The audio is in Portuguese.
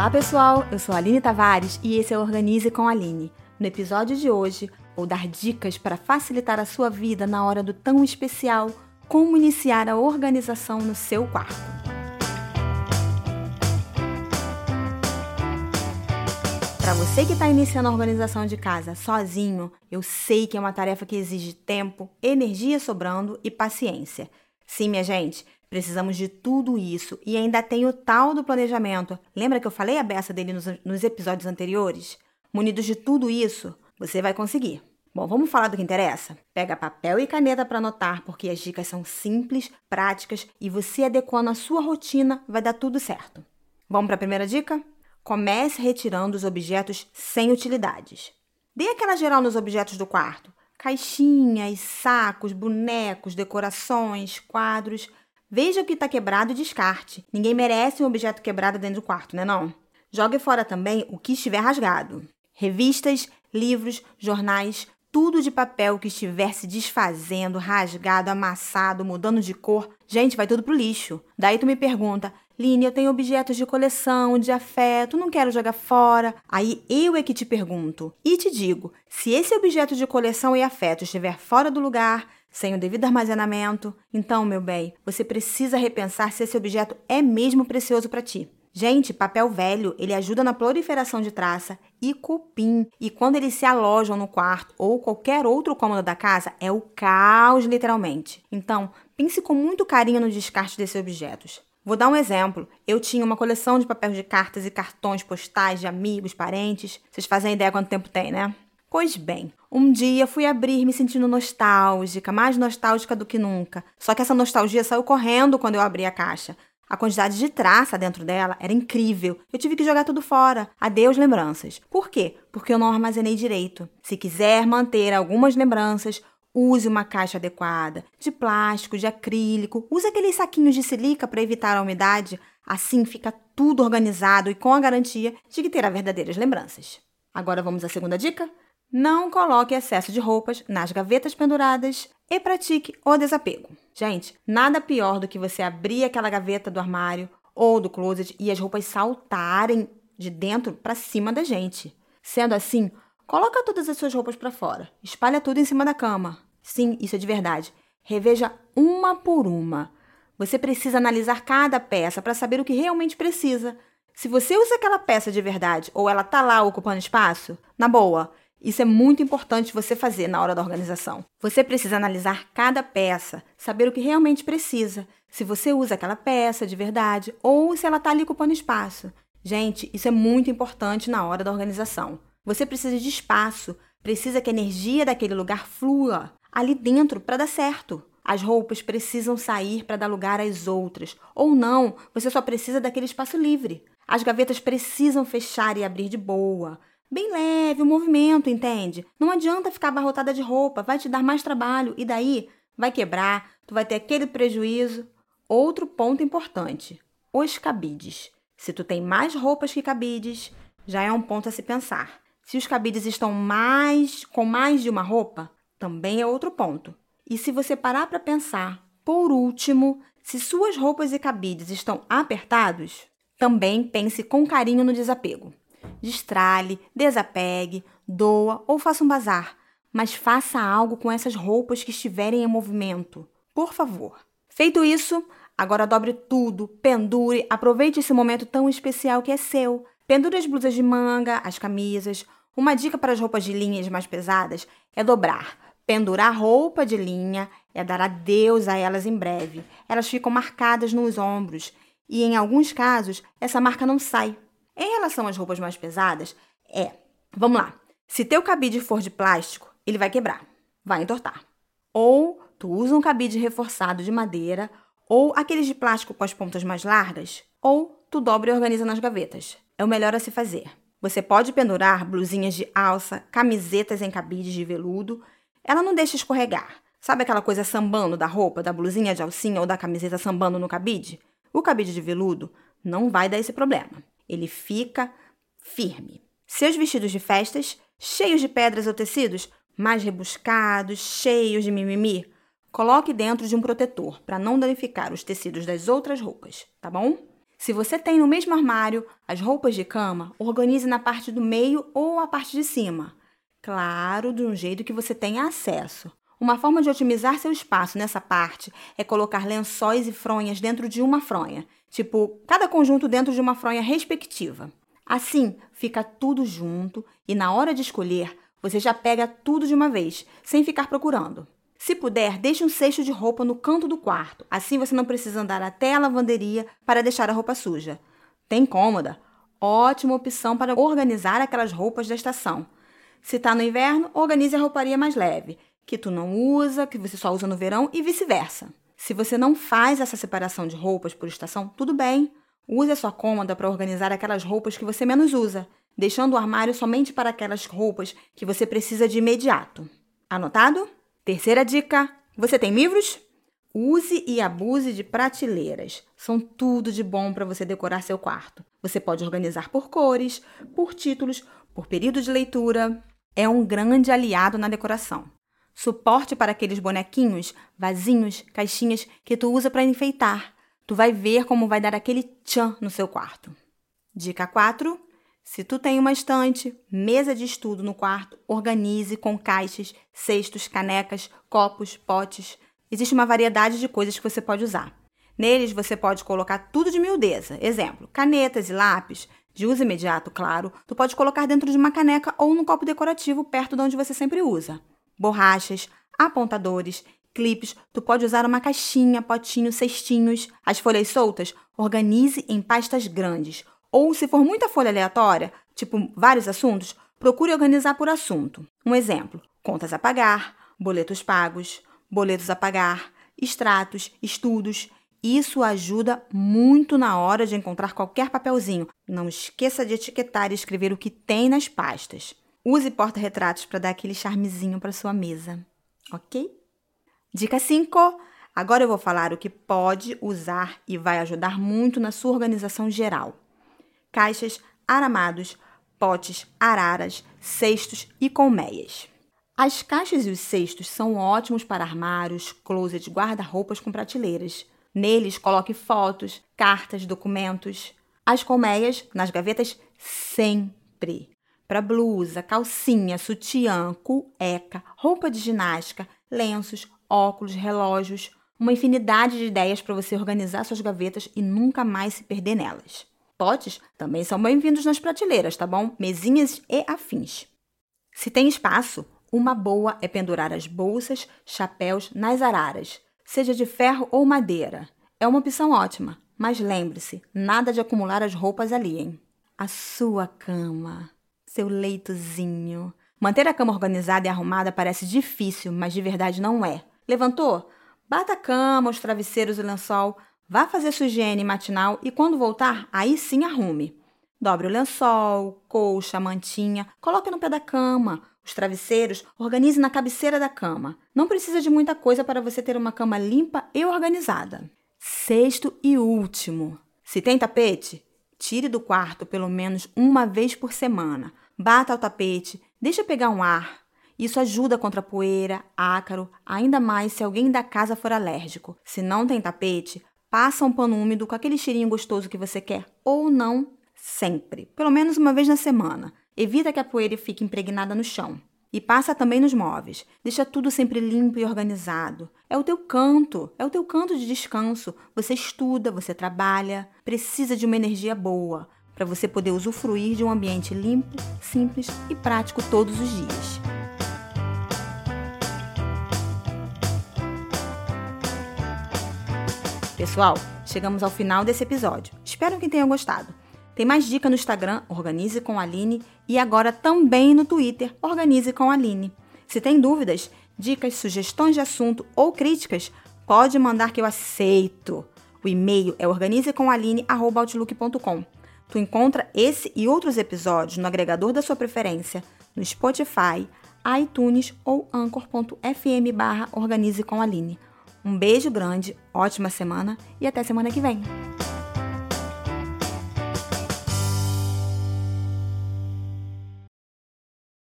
Olá pessoal, eu sou a Aline Tavares e esse é o Organize com a Aline. No episódio de hoje, vou dar dicas para facilitar a sua vida na hora do tão especial como iniciar a organização no seu quarto. Para você que está iniciando a organização de casa sozinho, eu sei que é uma tarefa que exige tempo, energia sobrando e paciência. Sim, minha gente, precisamos de tudo isso e ainda tem o tal do planejamento. Lembra que eu falei a beça dele nos, nos episódios anteriores? Munidos de tudo isso, você vai conseguir. Bom, vamos falar do que interessa? Pega papel e caneta para anotar, porque as dicas são simples, práticas e você adequando a sua rotina vai dar tudo certo. Vamos para a primeira dica? Comece retirando os objetos sem utilidades. Dê aquela geral nos objetos do quarto: caixinhas, sacos, bonecos, decorações, quadros. Veja o que está quebrado e descarte. Ninguém merece um objeto quebrado dentro do quarto, né não? Jogue fora também o que estiver rasgado revistas, livros, jornais, tudo de papel que estiver se desfazendo, rasgado, amassado, mudando de cor, gente, vai tudo pro lixo. Daí tu me pergunta, Line, eu tenho objetos de coleção, de afeto, não quero jogar fora. Aí eu é que te pergunto e te digo: se esse objeto de coleção e afeto estiver fora do lugar, sem o devido armazenamento, então, meu bem, você precisa repensar se esse objeto é mesmo precioso para ti. Gente, papel velho, ele ajuda na proliferação de traça e cupim. E quando eles se alojam no quarto ou qualquer outro cômodo da casa, é o caos, literalmente. Então, pense com muito carinho no descarte desses objetos. Vou dar um exemplo. Eu tinha uma coleção de papéis de cartas e cartões postais de amigos, parentes. Vocês fazem ideia quanto tempo tem, né? Pois bem, um dia fui abrir me sentindo nostálgica, mais nostálgica do que nunca. Só que essa nostalgia saiu correndo quando eu abri a caixa. A quantidade de traça dentro dela era incrível. Eu tive que jogar tudo fora. Adeus lembranças. Por quê? Porque eu não armazenei direito. Se quiser manter algumas lembranças, use uma caixa adequada, de plástico, de acrílico. Use aqueles saquinhos de silica para evitar a umidade. Assim fica tudo organizado e com a garantia de que terá verdadeiras lembranças. Agora vamos à segunda dica? Não coloque excesso de roupas nas gavetas penduradas e pratique o desapego. Gente, nada pior do que você abrir aquela gaveta do armário ou do closet e as roupas saltarem de dentro para cima da gente. Sendo assim, coloca todas as suas roupas para fora, espalha tudo em cima da cama. Sim, isso é de verdade. Reveja uma por uma. Você precisa analisar cada peça para saber o que realmente precisa. Se você usa aquela peça de verdade ou ela tá lá ocupando espaço, na boa, isso é muito importante você fazer na hora da organização. Você precisa analisar cada peça, saber o que realmente precisa, se você usa aquela peça de verdade ou se ela está ali ocupando espaço. Gente, isso é muito importante na hora da organização. Você precisa de espaço, precisa que a energia daquele lugar flua ali dentro para dar certo. As roupas precisam sair para dar lugar às outras, ou não, você só precisa daquele espaço livre. As gavetas precisam fechar e abrir de boa bem leve, o movimento, entende? Não adianta ficar abarrotada de roupa, vai te dar mais trabalho e daí vai quebrar, tu vai ter aquele prejuízo. Outro ponto importante: os cabides. Se tu tem mais roupas que cabides, já é um ponto a se pensar. Se os cabides estão mais com mais de uma roupa, também é outro ponto. E se você parar para pensar, por último, se suas roupas e cabides estão apertados, também pense com carinho no desapego. Destrale, desapegue, doa ou faça um bazar, mas faça algo com essas roupas que estiverem em movimento. Por favor. Feito isso, agora dobre tudo, pendure, aproveite esse momento tão especial que é seu. Pendure as blusas de manga, as camisas. Uma dica para as roupas de linhas mais pesadas é dobrar. Pendurar roupa de linha é dar adeus a elas em breve. Elas ficam marcadas nos ombros e, em alguns casos, essa marca não sai. Em relação às roupas mais pesadas, é, vamos lá, se teu cabide for de plástico, ele vai quebrar, vai entortar. Ou tu usa um cabide reforçado de madeira, ou aqueles de plástico com as pontas mais largas, ou tu dobra e organiza nas gavetas. É o melhor a se fazer. Você pode pendurar blusinhas de alça, camisetas em cabides de veludo. Ela não deixa escorregar. Sabe aquela coisa sambando da roupa, da blusinha de alcinha ou da camiseta sambando no cabide? O cabide de veludo não vai dar esse problema ele fica firme. Seus vestidos de festas, cheios de pedras ou tecidos, mais rebuscados, cheios de mimimi, coloque dentro de um protetor para não danificar os tecidos das outras roupas, tá bom? Se você tem no mesmo armário as roupas de cama, organize na parte do meio ou a parte de cima. Claro, de um jeito que você tenha acesso. Uma forma de otimizar seu espaço nessa parte é colocar lençóis e fronhas dentro de uma fronha, tipo, cada conjunto dentro de uma fronha respectiva. Assim, fica tudo junto e na hora de escolher, você já pega tudo de uma vez, sem ficar procurando. Se puder, deixe um cesto de roupa no canto do quarto. Assim você não precisa andar até a lavanderia para deixar a roupa suja. Tem cômoda? Ótima opção para organizar aquelas roupas da estação. Se está no inverno, organize a rouparia mais leve que tu não usa, que você só usa no verão e vice-versa. Se você não faz essa separação de roupas por estação, tudo bem. Use a sua cômoda para organizar aquelas roupas que você menos usa, deixando o armário somente para aquelas roupas que você precisa de imediato. Anotado? Terceira dica: você tem livros? Use e abuse de prateleiras. São tudo de bom para você decorar seu quarto. Você pode organizar por cores, por títulos, por período de leitura. É um grande aliado na decoração suporte para aqueles bonequinhos, vasinhos, caixinhas que tu usa para enfeitar. Tu vai ver como vai dar aquele tchan no seu quarto. Dica 4. Se tu tem uma estante, mesa de estudo no quarto, organize com caixas, cestos, canecas, copos, potes. Existe uma variedade de coisas que você pode usar. Neles você pode colocar tudo de miudeza. Exemplo, canetas e lápis, de uso imediato, claro. Tu pode colocar dentro de uma caneca ou num copo decorativo perto de onde você sempre usa borrachas, apontadores, clipes, tu pode usar uma caixinha, potinho, cestinhos. As folhas soltas, organize em pastas grandes. Ou se for muita folha aleatória, tipo vários assuntos, procure organizar por assunto. Um exemplo: contas a pagar, boletos pagos, boletos a pagar, extratos, estudos. Isso ajuda muito na hora de encontrar qualquer papelzinho. Não esqueça de etiquetar e escrever o que tem nas pastas. Use porta-retratos para dar aquele charmezinho para sua mesa, ok? Dica 5. Agora eu vou falar o que pode usar e vai ajudar muito na sua organização geral. Caixas, aramados, potes, araras, cestos e colmeias. As caixas e os cestos são ótimos para armários, closets, guarda-roupas com prateleiras. Neles, coloque fotos, cartas, documentos. As colmeias nas gavetas sempre para blusa, calcinha, sutiã, cueca, roupa de ginástica, lenços, óculos, relógios, uma infinidade de ideias para você organizar suas gavetas e nunca mais se perder nelas. Potes também são bem-vindos nas prateleiras, tá bom? Mesinhas e afins. Se tem espaço, uma boa é pendurar as bolsas, chapéus nas araras, seja de ferro ou madeira. É uma opção ótima, mas lembre-se, nada de acumular as roupas ali, hein? A sua cama seu leitozinho. Manter a cama organizada e arrumada parece difícil, mas de verdade não é. Levantou? Bata a cama, os travesseiros e o lençol. Vá fazer sua higiene matinal e quando voltar, aí sim arrume. Dobre o lençol, colcha, mantinha, coloque no pé da cama. Os travesseiros, organize na cabeceira da cama. Não precisa de muita coisa para você ter uma cama limpa e organizada. Sexto e último. Se tem tapete, tire do quarto pelo menos uma vez por semana. Bata o tapete, deixa pegar um ar. Isso ajuda contra poeira, ácaro, ainda mais se alguém da casa for alérgico. Se não tem tapete, passa um pano úmido com aquele cheirinho gostoso que você quer, ou não sempre, pelo menos uma vez na semana. Evita que a poeira fique impregnada no chão. E passa também nos móveis. Deixa tudo sempre limpo e organizado. É o teu canto, é o teu canto de descanso. Você estuda, você trabalha, precisa de uma energia boa para você poder usufruir de um ambiente limpo, simples e prático todos os dias. Pessoal, chegamos ao final desse episódio. Espero que tenham gostado. Tem mais dica no Instagram, Organize com Aline, e agora também no Twitter, Organize com Aline. Se tem dúvidas, dicas, sugestões de assunto ou críticas, pode mandar que eu aceito. O e-mail é organizecomAline.outlook.com. Tu encontra esse e outros episódios no agregador da sua preferência, no Spotify, iTunes ou anchor.fm barra Organize com Aline. Um beijo grande, ótima semana e até semana que vem!